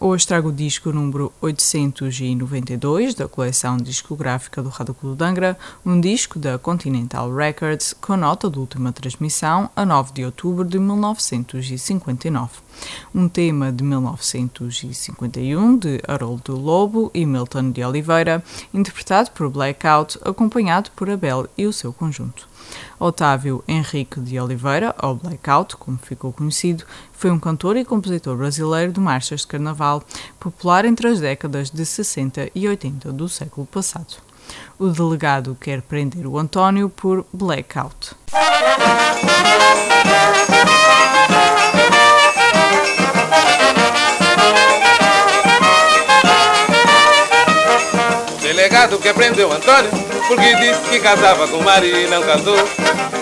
hoje trago o disco número 892 da coleção discográfica do Rádio Clube de Angra, um disco da Continental Records com nota de última transmissão a 9 de outubro de 1959. Um tema de 1951 de Haroldo Lobo e Milton de Oliveira, interpretado por Blackout, acompanhado por Abel e o seu conjunto. Otávio Henrique de Oliveira, ou Blackout, como ficou conhecido, foi um cantor e compositor brasileiro de marchas de carnaval, popular entre as décadas de 60 e 80 do século passado. O delegado quer prender o António por Blackout. Delegado que prendeu Antônio porque disse que casava com Maria e não casou.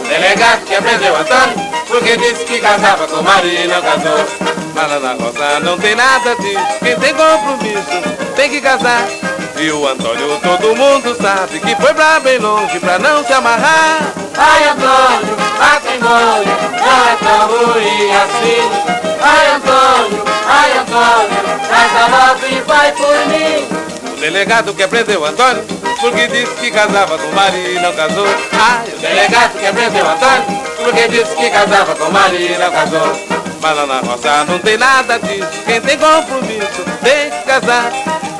Delegado que prendeu Antônio porque disse que casava com Maria e não casou. Lá na roça não tem nada disso. Quem tem compromisso tem que casar. E o Antônio todo mundo sabe que foi pra bem longe pra não se amarrar. Ai Antônio, matrimônio, não é tão ruim assim. Ai Antônio, ai Antônio, casa logo e vai por mim. Delegado que prendeu Antônio porque disse que casava com Maria e não casou. Ai, o delegado que prendeu Antônio porque disse que casava com Maria e não casou. Mas lá na roça não tem nada disso. Quem tem compromisso tem que casar.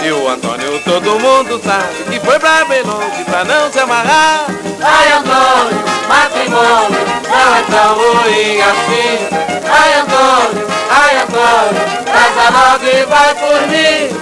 E o Antônio todo mundo sabe que foi pra bem longe pra não se amarrar. Ai Antônio, matrimônio, não é tão ruim assim. Ai Antônio, ai Antônio, casa logo e vai por mim.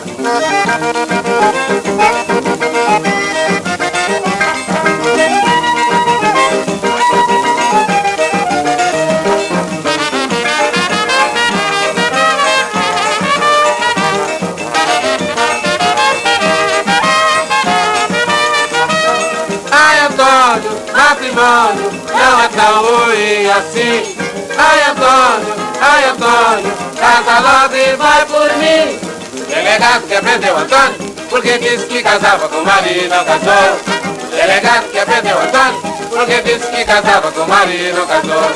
Não é tão ruim assim. Ai Antônio, ai Antônio, casa logo e vai por mim. Delegado que prendeu Antônio porque disse que casava com Maria e não casou. Delegado que prendeu Antônio porque disse que casava com Maria e não casou.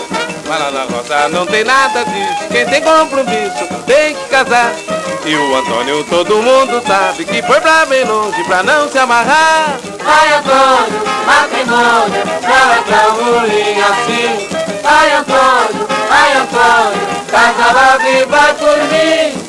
Mas na roça não tem nada disso. Quem tem compromisso tem que casar. E o Antônio todo mundo sabe que foi pra bem longe pra não se amarrar. Ai Antônio, matrimônio, não é tão ruim assim. Ai Antônio, ai Antônio, e vai por mim.